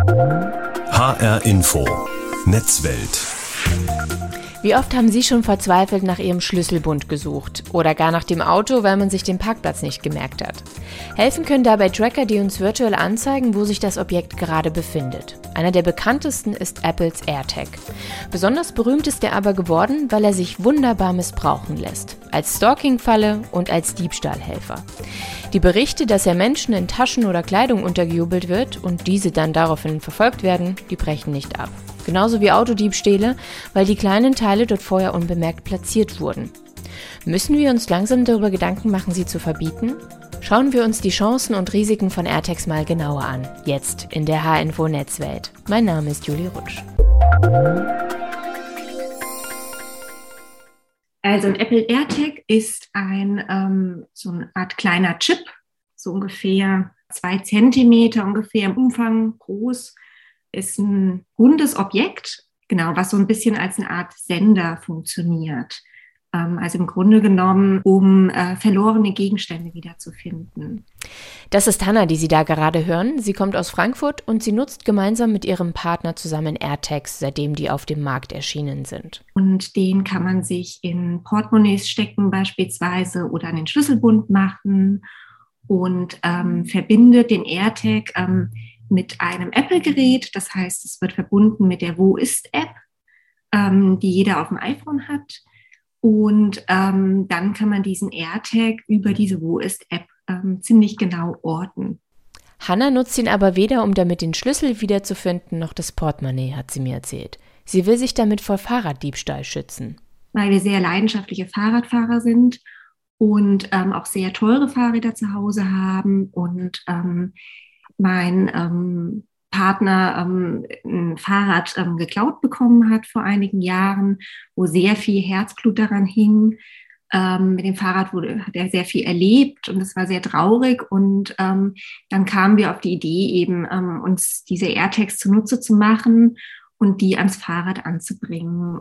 HR Info. Netzwelt wie oft haben Sie schon verzweifelt nach Ihrem Schlüsselbund gesucht oder gar nach dem Auto, weil man sich den Parkplatz nicht gemerkt hat? Helfen können dabei Tracker, die uns virtuell anzeigen, wo sich das Objekt gerade befindet. Einer der bekanntesten ist Apples AirTag. Besonders berühmt ist er aber geworden, weil er sich wunderbar missbrauchen lässt. Als Stalking-Falle und als Diebstahlhelfer. Die Berichte, dass er Menschen in Taschen oder Kleidung untergejubelt wird und diese dann daraufhin verfolgt werden, die brechen nicht ab. Genauso wie Autodiebstähle, weil die kleinen Teile dort vorher unbemerkt platziert wurden. Müssen wir uns langsam darüber Gedanken machen, sie zu verbieten? Schauen wir uns die Chancen und Risiken von AirTags mal genauer an. Jetzt in der H-Info Netzwelt. Mein Name ist Julie Rutsch. Also ein Apple AirTag ist ein ähm, so eine Art kleiner Chip, so ungefähr zwei Zentimeter ungefähr im Umfang groß ist ein rundes Objekt, genau, was so ein bisschen als eine Art Sender funktioniert. Ähm, also im Grunde genommen, um äh, verlorene Gegenstände wiederzufinden. Das ist Hanna, die Sie da gerade hören. Sie kommt aus Frankfurt und sie nutzt gemeinsam mit ihrem Partner zusammen AirTags, seitdem die auf dem Markt erschienen sind. Und den kann man sich in Portemonnaies stecken beispielsweise oder an den Schlüsselbund machen und ähm, verbindet den AirTag ähm, mit einem Apple-Gerät. Das heißt, es wird verbunden mit der Wo ist-App, ähm, die jeder auf dem iPhone hat. Und ähm, dann kann man diesen AirTag über diese Wo ist-App ähm, ziemlich genau orten. Hanna nutzt ihn aber weder, um damit den Schlüssel wiederzufinden, noch das Portemonnaie, hat sie mir erzählt. Sie will sich damit vor Fahrraddiebstahl schützen. Weil wir sehr leidenschaftliche Fahrradfahrer sind und ähm, auch sehr teure Fahrräder zu Hause haben und ähm, mein ähm, Partner ähm, ein Fahrrad ähm, geklaut bekommen hat vor einigen Jahren, wo sehr viel Herzblut daran hing. Ähm, mit dem Fahrrad wurde, hat er sehr viel erlebt und es war sehr traurig. Und ähm, dann kamen wir auf die Idee, eben ähm, uns diese AirTags zunutze zu machen und die ans Fahrrad anzubringen.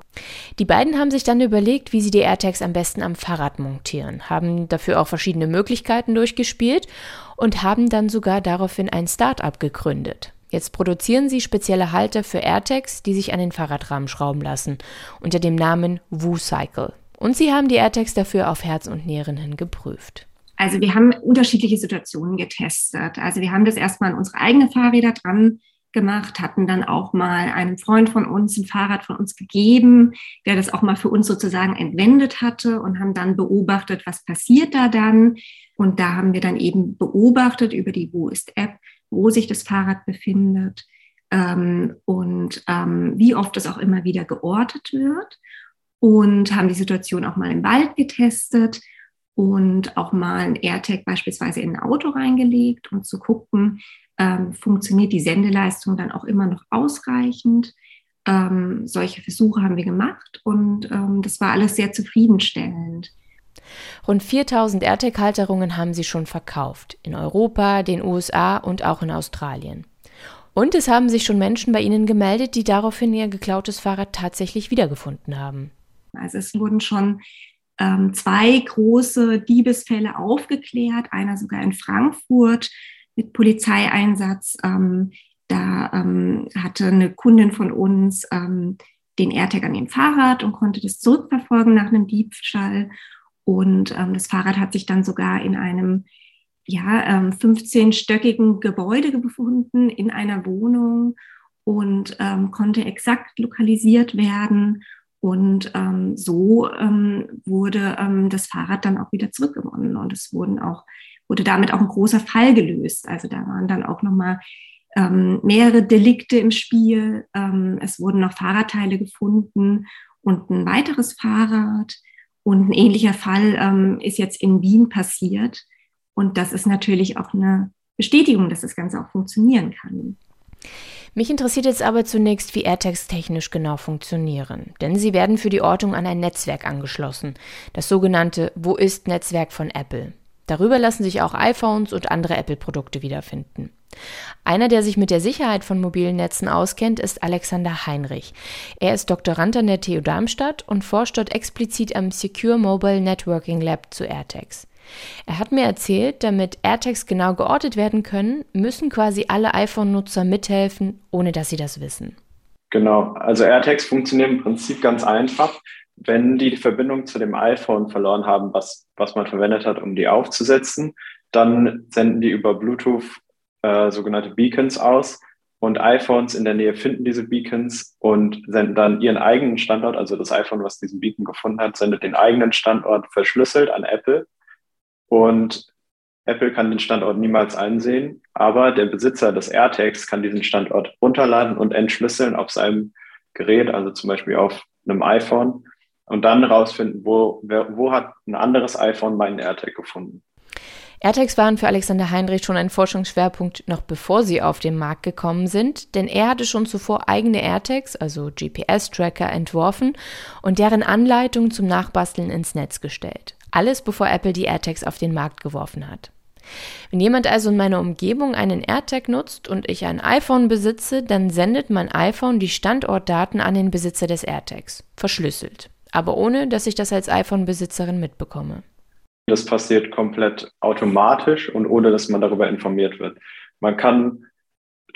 Die beiden haben sich dann überlegt, wie sie die AirTags am besten am Fahrrad montieren, haben dafür auch verschiedene Möglichkeiten durchgespielt und haben dann sogar daraufhin ein Start-up gegründet. Jetzt produzieren sie spezielle Halter für AirTags, die sich an den Fahrradrahmen schrauben lassen, unter dem Namen WooCycle. Und sie haben die AirTags dafür auf Herz und Nieren hin geprüft. Also wir haben unterschiedliche Situationen getestet. Also wir haben das erstmal an unsere eigenen Fahrräder dran gemacht, hatten dann auch mal einem Freund von uns ein Fahrrad von uns gegeben, der das auch mal für uns sozusagen entwendet hatte und haben dann beobachtet, was passiert da dann. Und da haben wir dann eben beobachtet über die Wo ist App, wo sich das Fahrrad befindet ähm, und ähm, wie oft es auch immer wieder geortet wird und haben die Situation auch mal im Wald getestet und auch mal ein AirTag beispielsweise in ein Auto reingelegt, um zu gucken, ähm, funktioniert die Sendeleistung dann auch immer noch ausreichend. Ähm, solche Versuche haben wir gemacht und ähm, das war alles sehr zufriedenstellend. Rund 4000 AirTag-Halterungen haben sie schon verkauft, in Europa, den USA und auch in Australien. Und es haben sich schon Menschen bei ihnen gemeldet, die daraufhin ihr geklautes Fahrrad tatsächlich wiedergefunden haben. Also es wurden schon ähm, zwei große Diebesfälle aufgeklärt, einer sogar in Frankfurt mit Polizeieinsatz. Ähm, da ähm, hatte eine Kundin von uns ähm, den AirTag an dem Fahrrad und konnte das zurückverfolgen nach einem Diebstahl. Und ähm, das Fahrrad hat sich dann sogar in einem ja, 15-stöckigen ähm, Gebäude befunden, in einer Wohnung und ähm, konnte exakt lokalisiert werden. Und ähm, so ähm, wurde ähm, das Fahrrad dann auch wieder zurückgewonnen. Und es wurden auch wurde damit auch ein großer Fall gelöst. Also da waren dann auch nochmal ähm, mehrere Delikte im Spiel. Ähm, es wurden noch Fahrradteile gefunden und ein weiteres Fahrrad. Und ein ähnlicher Fall ähm, ist jetzt in Wien passiert. Und das ist natürlich auch eine Bestätigung, dass das Ganze auch funktionieren kann. Mich interessiert jetzt aber zunächst, wie AirTags technisch genau funktionieren. Denn sie werden für die Ortung an ein Netzwerk angeschlossen, das sogenannte Wo ist Netzwerk von Apple. Darüber lassen sich auch iPhones und andere Apple-Produkte wiederfinden. Einer, der sich mit der Sicherheit von mobilen Netzen auskennt, ist Alexander Heinrich. Er ist Doktorand an der TU Darmstadt und forscht dort explizit am Secure Mobile Networking Lab zu AirTags. Er hat mir erzählt, damit AirTags genau geortet werden können, müssen quasi alle iPhone-Nutzer mithelfen, ohne dass sie das wissen. Genau, also AirTags funktionieren im Prinzip ganz einfach. Wenn die die Verbindung zu dem iPhone verloren haben, was, was man verwendet hat, um die aufzusetzen, dann senden die über Bluetooth äh, sogenannte Beacons aus und iPhones in der Nähe finden diese Beacons und senden dann ihren eigenen Standort, also das iPhone, was diesen Beacon gefunden hat, sendet den eigenen Standort verschlüsselt an Apple und Apple kann den Standort niemals einsehen, aber der Besitzer des AirTags kann diesen Standort runterladen und entschlüsseln auf seinem Gerät, also zum Beispiel auf einem iPhone und dann rausfinden, wo, wo hat ein anderes iPhone meinen AirTag gefunden. AirTags waren für Alexander Heinrich schon ein Forschungsschwerpunkt, noch bevor sie auf den Markt gekommen sind, denn er hatte schon zuvor eigene AirTags, also GPS-Tracker, entworfen und deren Anleitung zum Nachbasteln ins Netz gestellt. Alles bevor Apple die AirTags auf den Markt geworfen hat. Wenn jemand also in meiner Umgebung einen AirTag nutzt und ich ein iPhone besitze, dann sendet mein iPhone die Standortdaten an den Besitzer des AirTags, verschlüsselt, aber ohne dass ich das als iPhone-Besitzerin mitbekomme. Das passiert komplett automatisch und ohne dass man darüber informiert wird. Man kann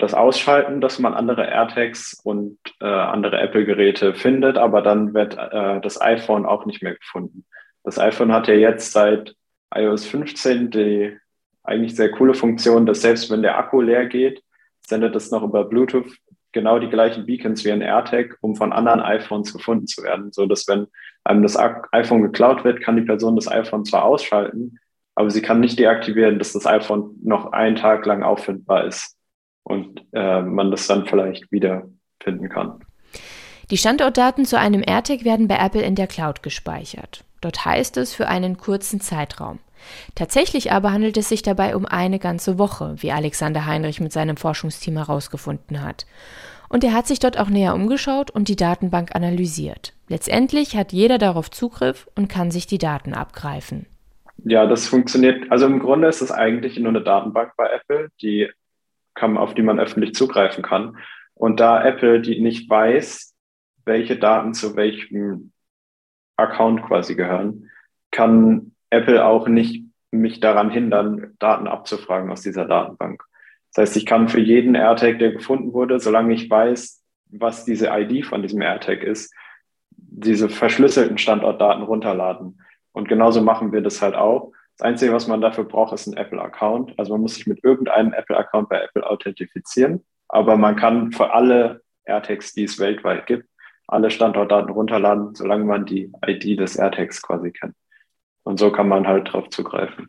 das ausschalten, dass man andere AirTags und äh, andere Apple-Geräte findet, aber dann wird äh, das iPhone auch nicht mehr gefunden. Das iPhone hat ja jetzt seit iOS 15 die eigentlich sehr coole Funktion, dass selbst wenn der Akku leer geht, sendet es noch über Bluetooth genau die gleichen Beacons wie ein AirTag, um von anderen iPhones gefunden zu werden. So dass wenn einem das iPhone geklaut wird, kann die Person das iPhone zwar ausschalten, aber sie kann nicht deaktivieren, dass das iPhone noch einen Tag lang auffindbar ist und äh, man das dann vielleicht wieder finden kann. Die Standortdaten zu einem AirTag werden bei Apple in der Cloud gespeichert. Dort heißt es für einen kurzen Zeitraum. Tatsächlich aber handelt es sich dabei um eine ganze Woche, wie Alexander Heinrich mit seinem Forschungsteam herausgefunden hat. Und er hat sich dort auch näher umgeschaut und die Datenbank analysiert. Letztendlich hat jeder darauf Zugriff und kann sich die Daten abgreifen. Ja, das funktioniert. Also im Grunde ist es eigentlich nur eine Datenbank bei Apple, die kann, auf die man öffentlich zugreifen kann. Und da Apple die nicht weiß, welche Daten zu welchem Account quasi gehören, kann Apple auch nicht mich daran hindern, Daten abzufragen aus dieser Datenbank. Das heißt, ich kann für jeden AirTag, der gefunden wurde, solange ich weiß, was diese ID von diesem AirTag ist, diese verschlüsselten Standortdaten runterladen. Und genauso machen wir das halt auch. Das Einzige, was man dafür braucht, ist ein Apple-Account. Also man muss sich mit irgendeinem Apple-Account bei Apple authentifizieren. Aber man kann für alle AirTags, die es weltweit gibt, alle Standortdaten runterladen, solange man die ID des AirTags quasi kennt. Und so kann man halt drauf zugreifen.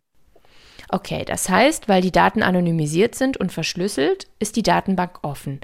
Okay, das heißt, weil die Daten anonymisiert sind und verschlüsselt, ist die Datenbank offen.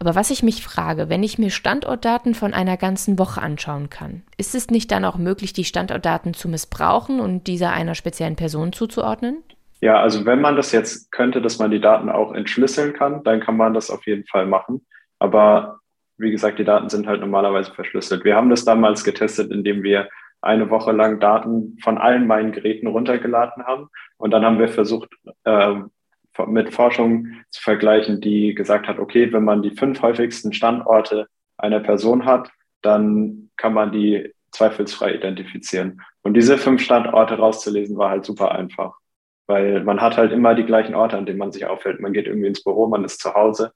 Aber was ich mich frage, wenn ich mir Standortdaten von einer ganzen Woche anschauen kann, ist es nicht dann auch möglich, die Standortdaten zu missbrauchen und dieser einer speziellen Person zuzuordnen? Ja, also wenn man das jetzt könnte, dass man die Daten auch entschlüsseln kann, dann kann man das auf jeden Fall machen. Aber wie gesagt, die Daten sind halt normalerweise verschlüsselt. Wir haben das damals getestet, indem wir eine Woche lang Daten von allen meinen Geräten runtergeladen haben. Und dann haben wir versucht, äh, mit Forschung zu vergleichen, die gesagt hat, okay, wenn man die fünf häufigsten Standorte einer Person hat, dann kann man die zweifelsfrei identifizieren. Und diese fünf Standorte rauszulesen war halt super einfach, weil man hat halt immer die gleichen Orte, an denen man sich aufhält. Man geht irgendwie ins Büro, man ist zu Hause,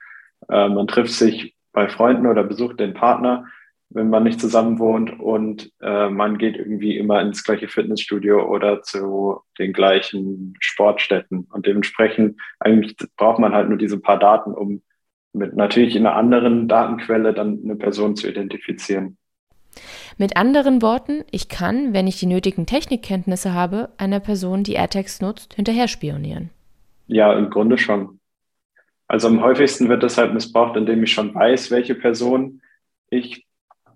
äh, man trifft sich bei Freunden oder besucht den Partner wenn man nicht zusammen wohnt und äh, man geht irgendwie immer ins gleiche Fitnessstudio oder zu den gleichen Sportstätten. Und dementsprechend eigentlich braucht man halt nur diese paar Daten, um mit natürlich in einer anderen Datenquelle dann eine Person zu identifizieren. Mit anderen Worten, ich kann, wenn ich die nötigen Technikkenntnisse habe, einer Person, die AirTags nutzt, hinterher spionieren. Ja, im Grunde schon. Also am häufigsten wird das halt missbraucht, indem ich schon weiß, welche Person ich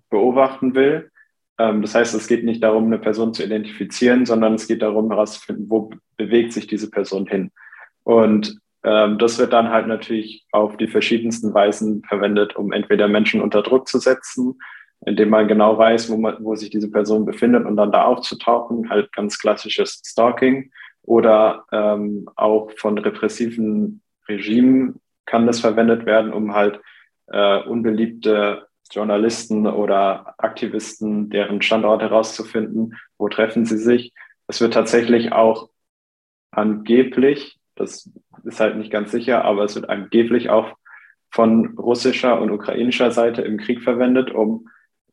beobachten will. Ähm, das heißt, es geht nicht darum, eine Person zu identifizieren, sondern es geht darum, herauszufinden, wo bewegt sich diese Person hin. Und ähm, das wird dann halt natürlich auf die verschiedensten Weisen verwendet, um entweder Menschen unter Druck zu setzen, indem man genau weiß, wo, man, wo sich diese Person befindet und dann da aufzutauchen, halt ganz klassisches Stalking oder ähm, auch von repressiven Regimen kann das verwendet werden, um halt äh, unbeliebte Journalisten oder Aktivisten, deren Standort herauszufinden, wo treffen sie sich. Es wird tatsächlich auch angeblich, das ist halt nicht ganz sicher, aber es wird angeblich auch von russischer und ukrainischer Seite im Krieg verwendet, um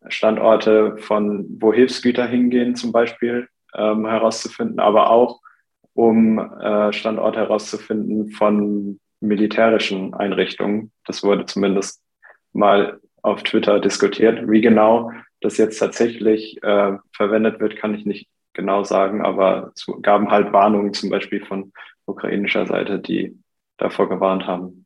Standorte von, wo Hilfsgüter hingehen zum Beispiel, ähm, herauszufinden, aber auch um äh, Standorte herauszufinden von militärischen Einrichtungen. Das wurde zumindest mal auf Twitter diskutiert. Wie genau das jetzt tatsächlich äh, verwendet wird, kann ich nicht genau sagen, aber es gaben halt Warnungen zum Beispiel von ukrainischer Seite, die davor gewarnt haben.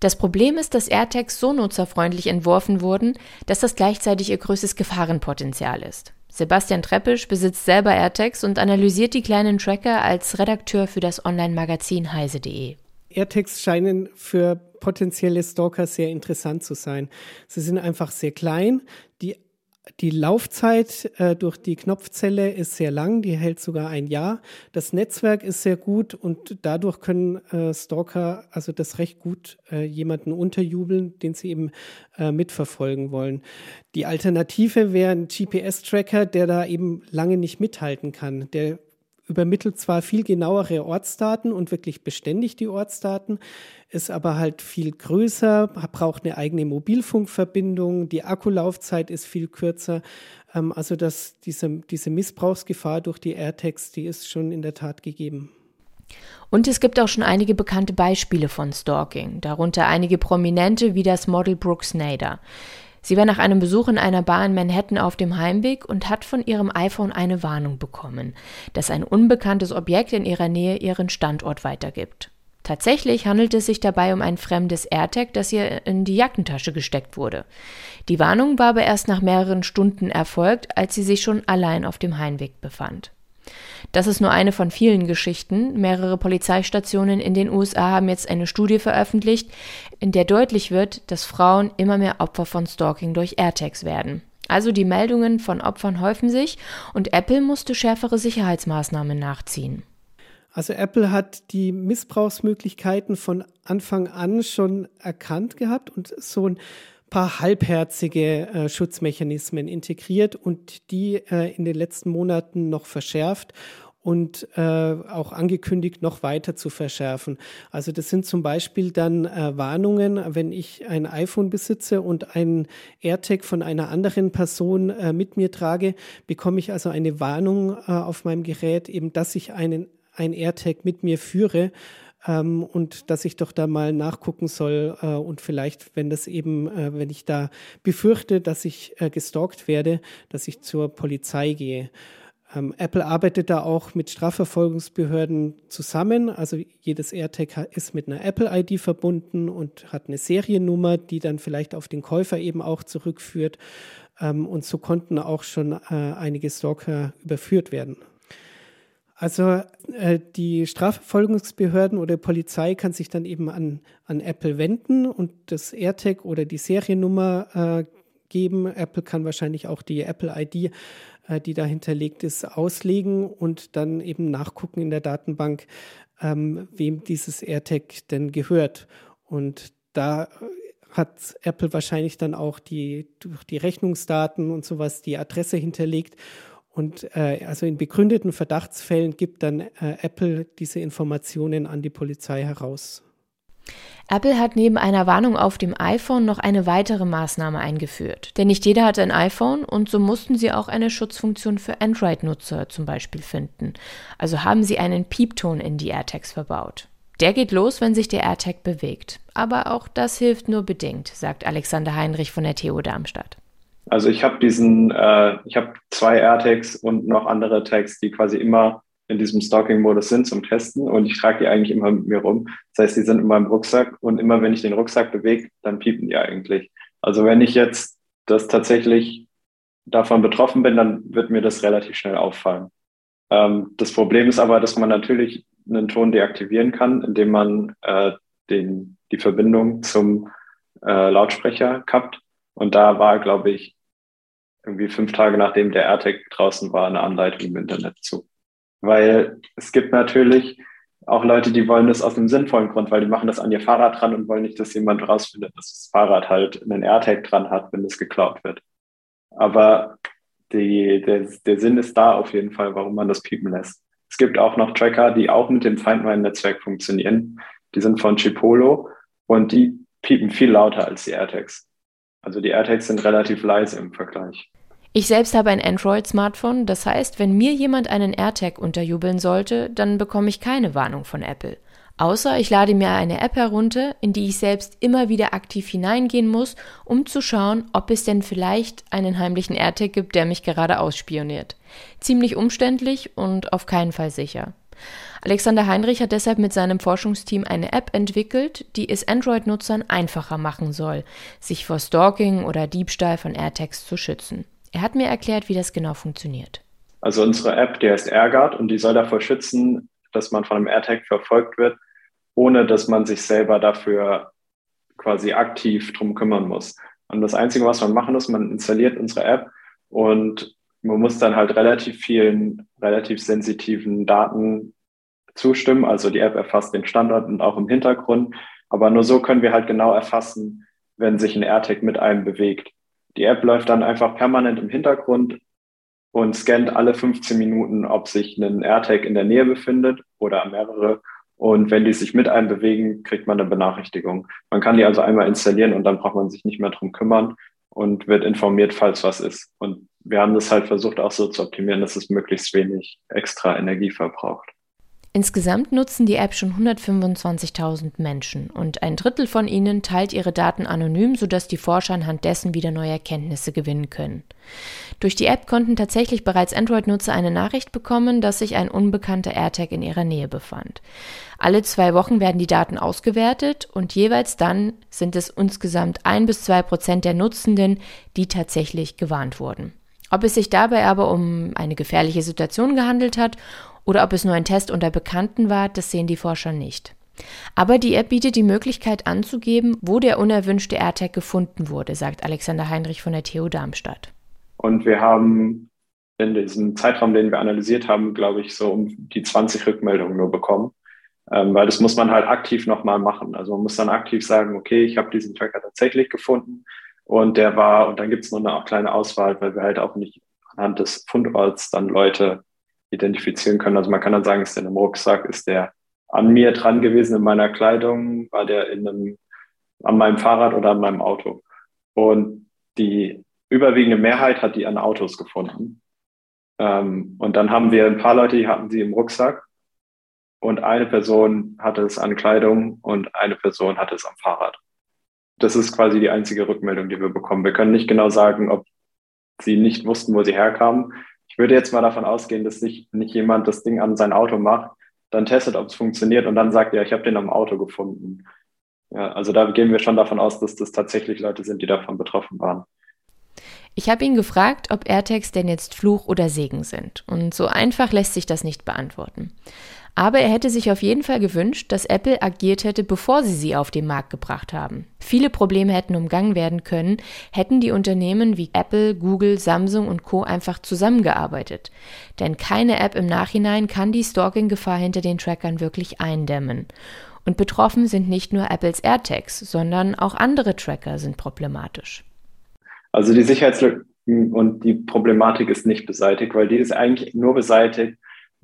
Das Problem ist, dass AirTags so nutzerfreundlich entworfen wurden, dass das gleichzeitig ihr größtes Gefahrenpotenzial ist. Sebastian Treppisch besitzt selber AirTags und analysiert die kleinen Tracker als Redakteur für das Online-Magazin heise.de. AirTags scheinen für potenzielle Stalker sehr interessant zu sein. Sie sind einfach sehr klein. Die, die Laufzeit äh, durch die Knopfzelle ist sehr lang, die hält sogar ein Jahr. Das Netzwerk ist sehr gut und dadurch können äh, Stalker also das recht gut äh, jemanden unterjubeln, den sie eben äh, mitverfolgen wollen. Die Alternative wäre ein GPS-Tracker, der da eben lange nicht mithalten kann. Der übermittelt zwar viel genauere Ortsdaten und wirklich beständig die Ortsdaten, ist aber halt viel größer, braucht eine eigene Mobilfunkverbindung, die Akkulaufzeit ist viel kürzer. Ähm, also dass diese, diese Missbrauchsgefahr durch die AirTags, die ist schon in der Tat gegeben. Und es gibt auch schon einige bekannte Beispiele von Stalking, darunter einige prominente wie das Model Brooke Snyder. Sie war nach einem Besuch in einer Bar in Manhattan auf dem Heimweg und hat von ihrem iPhone eine Warnung bekommen, dass ein unbekanntes Objekt in ihrer Nähe ihren Standort weitergibt. Tatsächlich handelt es sich dabei um ein fremdes AirTag, das ihr in die Jackentasche gesteckt wurde. Die Warnung war aber erst nach mehreren Stunden erfolgt, als sie sich schon allein auf dem Heimweg befand. Das ist nur eine von vielen Geschichten. Mehrere Polizeistationen in den USA haben jetzt eine Studie veröffentlicht, in der deutlich wird, dass Frauen immer mehr Opfer von Stalking durch AirTags werden. Also die Meldungen von Opfern häufen sich und Apple musste schärfere Sicherheitsmaßnahmen nachziehen. Also Apple hat die Missbrauchsmöglichkeiten von Anfang an schon erkannt gehabt und so ein paar halbherzige äh, Schutzmechanismen integriert und die äh, in den letzten Monaten noch verschärft und äh, auch angekündigt, noch weiter zu verschärfen. Also das sind zum Beispiel dann äh, Warnungen, wenn ich ein iPhone besitze und ein AirTag von einer anderen Person äh, mit mir trage, bekomme ich also eine Warnung äh, auf meinem Gerät, eben dass ich einen ein AirTag mit mir führe ähm, und dass ich doch da mal nachgucken soll äh, und vielleicht, wenn das eben, äh, wenn ich da befürchte, dass ich äh, gestalkt werde, dass ich zur Polizei gehe. Ähm, Apple arbeitet da auch mit Strafverfolgungsbehörden zusammen. Also jedes AirTag ist mit einer Apple-ID verbunden und hat eine Seriennummer, die dann vielleicht auf den Käufer eben auch zurückführt. Ähm, und so konnten auch schon äh, einige Stalker überführt werden. Also äh, die Strafverfolgungsbehörden oder Polizei kann sich dann eben an, an Apple wenden und das AirTag oder die Seriennummer äh, geben. Apple kann wahrscheinlich auch die Apple-ID, äh, die da hinterlegt ist, auslegen und dann eben nachgucken in der Datenbank, ähm, wem dieses AirTag denn gehört. Und da hat Apple wahrscheinlich dann auch die, durch die Rechnungsdaten und sowas die Adresse hinterlegt und äh, also in begründeten Verdachtsfällen gibt dann äh, Apple diese Informationen an die Polizei heraus. Apple hat neben einer Warnung auf dem iPhone noch eine weitere Maßnahme eingeführt. Denn nicht jeder hat ein iPhone und so mussten sie auch eine Schutzfunktion für Android-Nutzer zum Beispiel finden. Also haben sie einen Piepton in die AirTags verbaut. Der geht los, wenn sich der AirTag bewegt. Aber auch das hilft nur bedingt, sagt Alexander Heinrich von der TU Darmstadt. Also ich habe diesen, äh, ich habe zwei AirTags und noch andere Tags, die quasi immer in diesem Stalking-Modus sind zum Testen und ich trage die eigentlich immer mit mir rum. Das heißt, die sind in meinem Rucksack und immer wenn ich den Rucksack bewege, dann piepen die eigentlich. Also wenn ich jetzt das tatsächlich davon betroffen bin, dann wird mir das relativ schnell auffallen. Ähm, das Problem ist aber, dass man natürlich einen Ton deaktivieren kann, indem man äh, den, die Verbindung zum äh, Lautsprecher kappt. Und da war, glaube ich, irgendwie fünf Tage nachdem der AirTag draußen war, eine Anleitung im Internet zu. Weil es gibt natürlich auch Leute, die wollen das aus einem sinnvollen Grund, weil die machen das an ihr Fahrrad dran und wollen nicht, dass jemand rausfindet, dass das Fahrrad halt einen AirTag dran hat, wenn es geklaut wird. Aber die, der, der Sinn ist da auf jeden Fall, warum man das piepen lässt. Es gibt auch noch Tracker, die auch mit dem Feindmeilen-Netzwerk funktionieren. Die sind von Chipolo und die piepen viel lauter als die AirTags. Also die AirTags sind relativ leise im Vergleich. Ich selbst habe ein Android-Smartphone, das heißt, wenn mir jemand einen AirTag unterjubeln sollte, dann bekomme ich keine Warnung von Apple. Außer ich lade mir eine App herunter, in die ich selbst immer wieder aktiv hineingehen muss, um zu schauen, ob es denn vielleicht einen heimlichen AirTag gibt, der mich gerade ausspioniert. Ziemlich umständlich und auf keinen Fall sicher. Alexander Heinrich hat deshalb mit seinem Forschungsteam eine App entwickelt, die es Android-Nutzern einfacher machen soll, sich vor Stalking oder Diebstahl von AirTags zu schützen. Er hat mir erklärt, wie das genau funktioniert. Also unsere App, die heißt AirGuard und die soll davor schützen, dass man von einem AirTag verfolgt wird, ohne dass man sich selber dafür quasi aktiv drum kümmern muss. Und das Einzige, was man machen muss, man installiert unsere App und man muss dann halt relativ vielen, relativ sensitiven Daten zustimmen. Also die App erfasst den Standort und auch im Hintergrund. Aber nur so können wir halt genau erfassen, wenn sich ein AirTag mit einem bewegt. Die App läuft dann einfach permanent im Hintergrund und scannt alle 15 Minuten, ob sich ein AirTag in der Nähe befindet oder mehrere. Und wenn die sich mit einem bewegen, kriegt man eine Benachrichtigung. Man kann die also einmal installieren und dann braucht man sich nicht mehr drum kümmern und wird informiert, falls was ist. Und wir haben das halt versucht auch so zu optimieren, dass es möglichst wenig extra Energie verbraucht. Insgesamt nutzen die App schon 125.000 Menschen und ein Drittel von ihnen teilt ihre Daten anonym, sodass die Forscher anhand dessen wieder neue Erkenntnisse gewinnen können. Durch die App konnten tatsächlich bereits Android-Nutzer eine Nachricht bekommen, dass sich ein unbekannter AirTag in ihrer Nähe befand. Alle zwei Wochen werden die Daten ausgewertet und jeweils dann sind es insgesamt ein bis zwei Prozent der Nutzenden, die tatsächlich gewarnt wurden. Ob es sich dabei aber um eine gefährliche Situation gehandelt hat oder ob es nur ein Test unter Bekannten war, das sehen die Forscher nicht. Aber die App bietet die Möglichkeit anzugeben, wo der unerwünschte AirTag gefunden wurde, sagt Alexander Heinrich von der TU Darmstadt. Und wir haben in diesem Zeitraum, den wir analysiert haben, glaube ich, so um die 20 Rückmeldungen nur bekommen. Ähm, weil das muss man halt aktiv nochmal machen. Also man muss dann aktiv sagen, okay, ich habe diesen Tracker tatsächlich gefunden und der war, und dann gibt es nur eine kleine Auswahl, weil wir halt auch nicht anhand des Fundorts dann Leute identifizieren können. Also man kann dann sagen, ist der in einem Rucksack, ist der an mir dran gewesen in meiner Kleidung, war der in einem, an meinem Fahrrad oder an meinem Auto. Und die überwiegende Mehrheit hat die an Autos gefunden. Ähm, und dann haben wir ein paar Leute, die hatten sie im Rucksack und eine Person hatte es an Kleidung und eine Person hatte es am Fahrrad. Das ist quasi die einzige Rückmeldung, die wir bekommen. Wir können nicht genau sagen, ob sie nicht wussten, wo sie herkamen. Ich würde jetzt mal davon ausgehen, dass sich nicht jemand das Ding an sein Auto macht, dann testet, ob es funktioniert und dann sagt, ja, ich habe den am Auto gefunden. Ja, also da gehen wir schon davon aus, dass das tatsächlich Leute sind, die davon betroffen waren. Ich habe ihn gefragt, ob AirTags denn jetzt Fluch oder Segen sind. Und so einfach lässt sich das nicht beantworten. Aber er hätte sich auf jeden Fall gewünscht, dass Apple agiert hätte, bevor sie sie auf den Markt gebracht haben. Viele Probleme hätten umgangen werden können, hätten die Unternehmen wie Apple, Google, Samsung und Co. einfach zusammengearbeitet. Denn keine App im Nachhinein kann die Stalking-Gefahr hinter den Trackern wirklich eindämmen. Und betroffen sind nicht nur Apples AirTags, sondern auch andere Tracker sind problematisch. Also die Sicherheitslücken und die Problematik ist nicht beseitigt, weil die ist eigentlich nur beseitigt,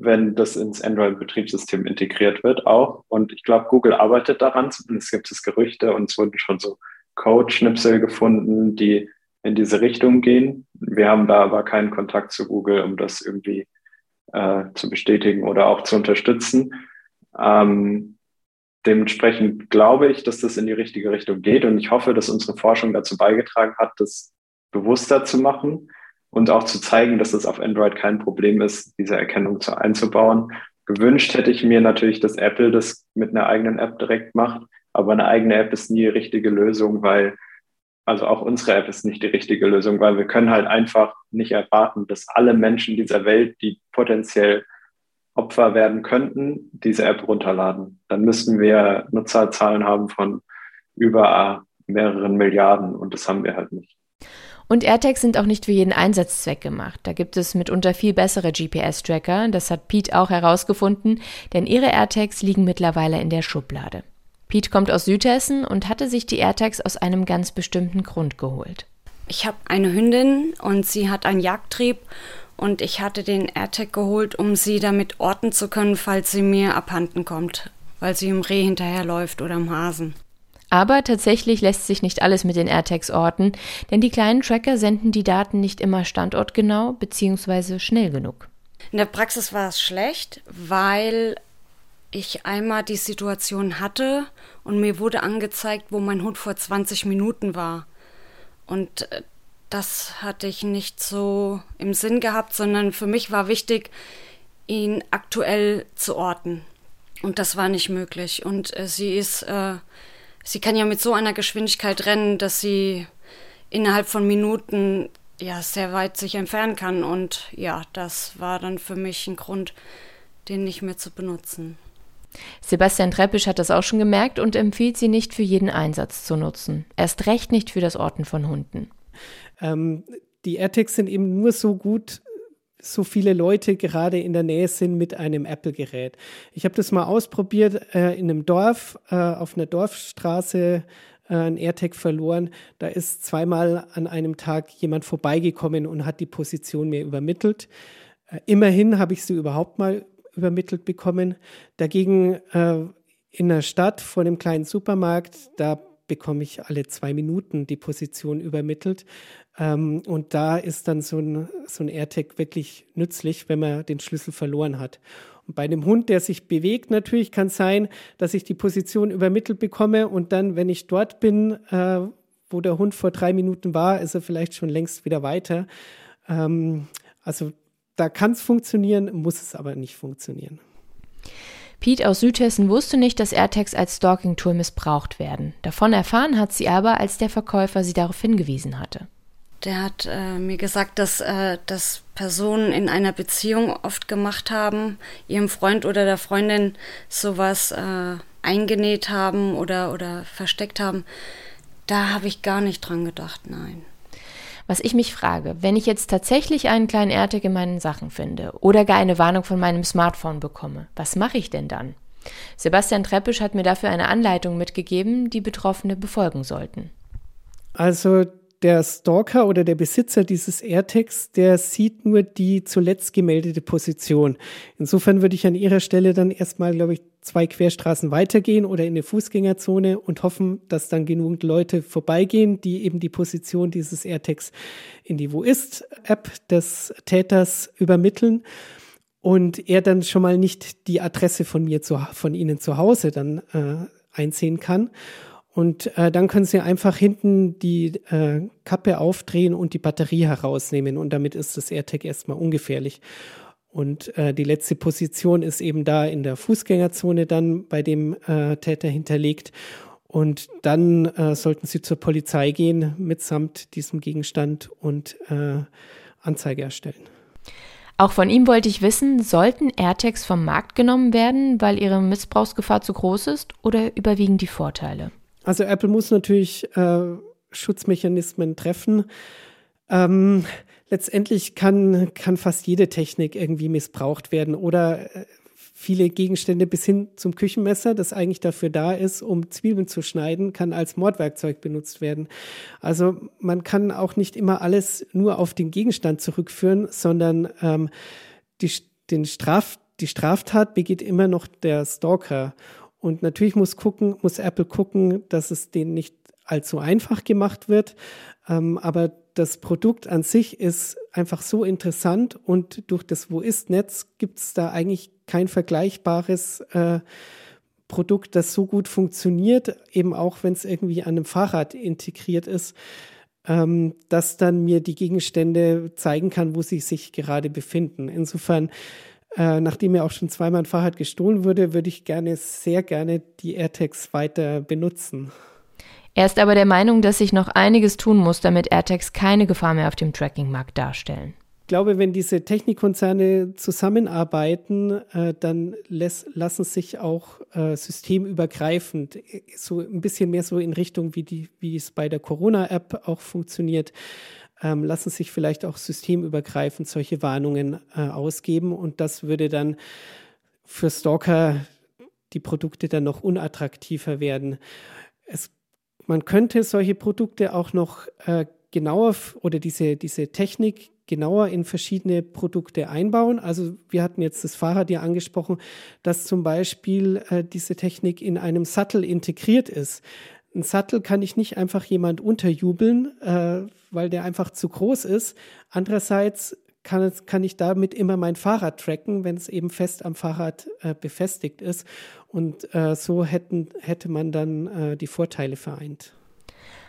wenn das ins Android-Betriebssystem integriert wird auch. Und ich glaube, Google arbeitet daran. Zumindest gibt es Gerüchte und es wurden schon so Code-Schnipsel gefunden, die in diese Richtung gehen. Wir haben da aber keinen Kontakt zu Google, um das irgendwie äh, zu bestätigen oder auch zu unterstützen. Ähm, dementsprechend glaube ich, dass das in die richtige Richtung geht und ich hoffe, dass unsere Forschung dazu beigetragen hat, das bewusster zu machen und auch zu zeigen, dass es auf Android kein Problem ist, diese Erkennung zu einzubauen. Gewünscht hätte ich mir natürlich, dass Apple das mit einer eigenen App direkt macht, aber eine eigene App ist nie die richtige Lösung, weil also auch unsere App ist nicht die richtige Lösung, weil wir können halt einfach nicht erwarten, dass alle Menschen dieser Welt, die potenziell Opfer werden könnten, diese App runterladen. Dann müssten wir Nutzerzahlen haben von über mehreren Milliarden und das haben wir halt nicht. Und AirTags sind auch nicht für jeden Einsatzzweck gemacht. Da gibt es mitunter viel bessere GPS-Tracker. Das hat Pete auch herausgefunden, denn ihre AirTags liegen mittlerweile in der Schublade. Pete kommt aus Südhessen und hatte sich die AirTags aus einem ganz bestimmten Grund geholt. Ich habe eine Hündin und sie hat einen Jagdtrieb und ich hatte den AirTag geholt, um sie damit orten zu können, falls sie mir abhanden kommt, weil sie im Reh hinterherläuft oder im Hasen. Aber tatsächlich lässt sich nicht alles mit den AirTags orten, denn die kleinen Tracker senden die Daten nicht immer standortgenau bzw. schnell genug. In der Praxis war es schlecht, weil ich einmal die Situation hatte und mir wurde angezeigt, wo mein Hund vor 20 Minuten war. Und äh, das hatte ich nicht so im Sinn gehabt, sondern für mich war wichtig, ihn aktuell zu orten. Und das war nicht möglich. Und äh, sie ist, äh, sie kann ja mit so einer Geschwindigkeit rennen, dass sie innerhalb von Minuten ja sehr weit sich entfernen kann. Und ja, das war dann für mich ein Grund, den nicht mehr zu benutzen. Sebastian Treppisch hat das auch schon gemerkt und empfiehlt sie nicht für jeden Einsatz zu nutzen. Erst recht nicht für das Orten von Hunden. Ähm, die AirTags sind eben nur so gut, so viele Leute gerade in der Nähe sind mit einem Apple-Gerät. Ich habe das mal ausprobiert äh, in einem Dorf, äh, auf einer Dorfstraße äh, ein AirTag verloren. Da ist zweimal an einem Tag jemand vorbeigekommen und hat die Position mir übermittelt. Äh, immerhin habe ich sie überhaupt mal übermittelt bekommen. Dagegen äh, in der Stadt vor dem kleinen Supermarkt, da bekomme ich alle zwei Minuten die Position übermittelt. Ähm, und da ist dann so ein, so ein AirTag wirklich nützlich, wenn man den Schlüssel verloren hat. Und bei einem Hund, der sich bewegt, natürlich kann es sein, dass ich die Position übermittelt bekomme und dann, wenn ich dort bin, äh, wo der Hund vor drei Minuten war, ist er vielleicht schon längst wieder weiter. Ähm, also da kann es funktionieren, muss es aber nicht funktionieren. Pete aus Südhessen wusste nicht, dass AirTags als Stalking-Tool missbraucht werden. Davon erfahren hat sie aber, als der Verkäufer sie darauf hingewiesen hatte. Der hat äh, mir gesagt, dass äh, das Personen in einer Beziehung oft gemacht haben, ihrem Freund oder der Freundin sowas äh, eingenäht haben oder, oder versteckt haben. Da habe ich gar nicht dran gedacht, nein. Was ich mich frage, wenn ich jetzt tatsächlich einen kleinen AirTag in meinen Sachen finde oder gar eine Warnung von meinem Smartphone bekomme, was mache ich denn dann? Sebastian Treppisch hat mir dafür eine Anleitung mitgegeben, die Betroffene befolgen sollten. Also der Stalker oder der Besitzer dieses AirTags, der sieht nur die zuletzt gemeldete Position. Insofern würde ich an Ihrer Stelle dann erstmal, glaube ich, zwei Querstraßen weitergehen oder in eine Fußgängerzone und hoffen, dass dann genügend Leute vorbeigehen, die eben die Position dieses AirTags in die Wo ist App des Täters übermitteln und er dann schon mal nicht die Adresse von mir zu, von Ihnen zu Hause dann äh, einsehen kann. Und äh, dann können Sie einfach hinten die äh, Kappe aufdrehen und die Batterie herausnehmen. Und damit ist das AirTag erstmal ungefährlich. Und äh, die letzte Position ist eben da in der Fußgängerzone dann bei dem äh, Täter hinterlegt. Und dann äh, sollten Sie zur Polizei gehen mitsamt diesem Gegenstand und äh, Anzeige erstellen. Auch von ihm wollte ich wissen, sollten AirTags vom Markt genommen werden, weil ihre Missbrauchsgefahr zu groß ist oder überwiegen die Vorteile? Also Apple muss natürlich äh, Schutzmechanismen treffen. Ähm, letztendlich kann, kann fast jede Technik irgendwie missbraucht werden oder äh, viele Gegenstände bis hin zum Küchenmesser, das eigentlich dafür da ist, um Zwiebeln zu schneiden, kann als Mordwerkzeug benutzt werden. Also man kann auch nicht immer alles nur auf den Gegenstand zurückführen, sondern ähm, die, den Straf, die Straftat begeht immer noch der Stalker. Und natürlich muss gucken, muss Apple gucken, dass es denen nicht allzu einfach gemacht wird. Ähm, aber das Produkt an sich ist einfach so interessant und durch das Wo ist-Netz gibt es da eigentlich kein vergleichbares äh, Produkt, das so gut funktioniert, eben auch wenn es irgendwie an einem Fahrrad integriert ist, ähm, das dann mir die Gegenstände zeigen kann, wo sie sich gerade befinden. Insofern äh, nachdem mir auch schon zweimal ein Fahrrad gestohlen wurde, würde ich gerne, sehr gerne die AirTags weiter benutzen. Er ist aber der Meinung, dass sich noch einiges tun muss, damit AirTags keine Gefahr mehr auf dem Trackingmarkt darstellen. Ich glaube, wenn diese Technikkonzerne zusammenarbeiten, äh, dann lassen sich auch äh, systemübergreifend so ein bisschen mehr so in Richtung, wie, die, wie es bei der Corona-App auch funktioniert, ähm, lassen sich vielleicht auch systemübergreifend solche Warnungen äh, ausgeben und das würde dann für Stalker die Produkte dann noch unattraktiver werden. Es, man könnte solche Produkte auch noch äh, genauer oder diese, diese Technik genauer in verschiedene Produkte einbauen. Also wir hatten jetzt das Fahrrad ja angesprochen, dass zum Beispiel äh, diese Technik in einem Sattel integriert ist. Ein Sattel kann ich nicht einfach jemand unterjubeln, äh, weil der einfach zu groß ist. Andererseits kann, kann ich damit immer mein Fahrrad tracken, wenn es eben fest am Fahrrad äh, befestigt ist. Und äh, so hätten, hätte man dann äh, die Vorteile vereint.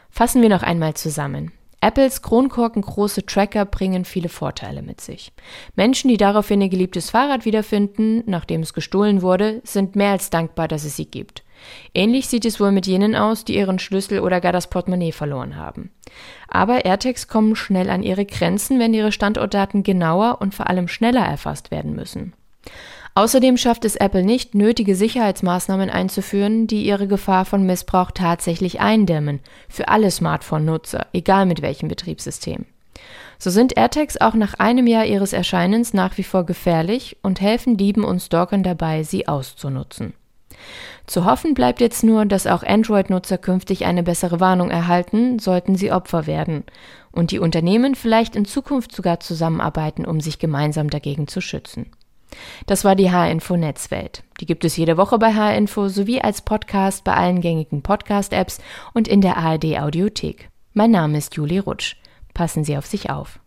Fassen wir noch einmal zusammen. Apples kronkorkengroße Tracker bringen viele Vorteile mit sich. Menschen, die daraufhin ihr geliebtes Fahrrad wiederfinden, nachdem es gestohlen wurde, sind mehr als dankbar, dass es sie gibt. Ähnlich sieht es wohl mit jenen aus, die ihren Schlüssel oder gar das Portemonnaie verloren haben. Aber AirTags kommen schnell an ihre Grenzen, wenn ihre Standortdaten genauer und vor allem schneller erfasst werden müssen. Außerdem schafft es Apple nicht, nötige Sicherheitsmaßnahmen einzuführen, die ihre Gefahr von Missbrauch tatsächlich eindämmen, für alle Smartphone-Nutzer, egal mit welchem Betriebssystem. So sind AirTags auch nach einem Jahr ihres Erscheinens nach wie vor gefährlich und helfen Dieben und Stalkern dabei, sie auszunutzen. Zu hoffen bleibt jetzt nur, dass auch Android-Nutzer künftig eine bessere Warnung erhalten, sollten sie Opfer werden, und die Unternehmen vielleicht in Zukunft sogar zusammenarbeiten, um sich gemeinsam dagegen zu schützen. Das war die H-Info Netzwelt. Die gibt es jede Woche bei H-Info sowie als Podcast bei allen gängigen Podcast-Apps und in der ARD Audiothek. Mein Name ist Julie Rutsch. Passen Sie auf sich auf.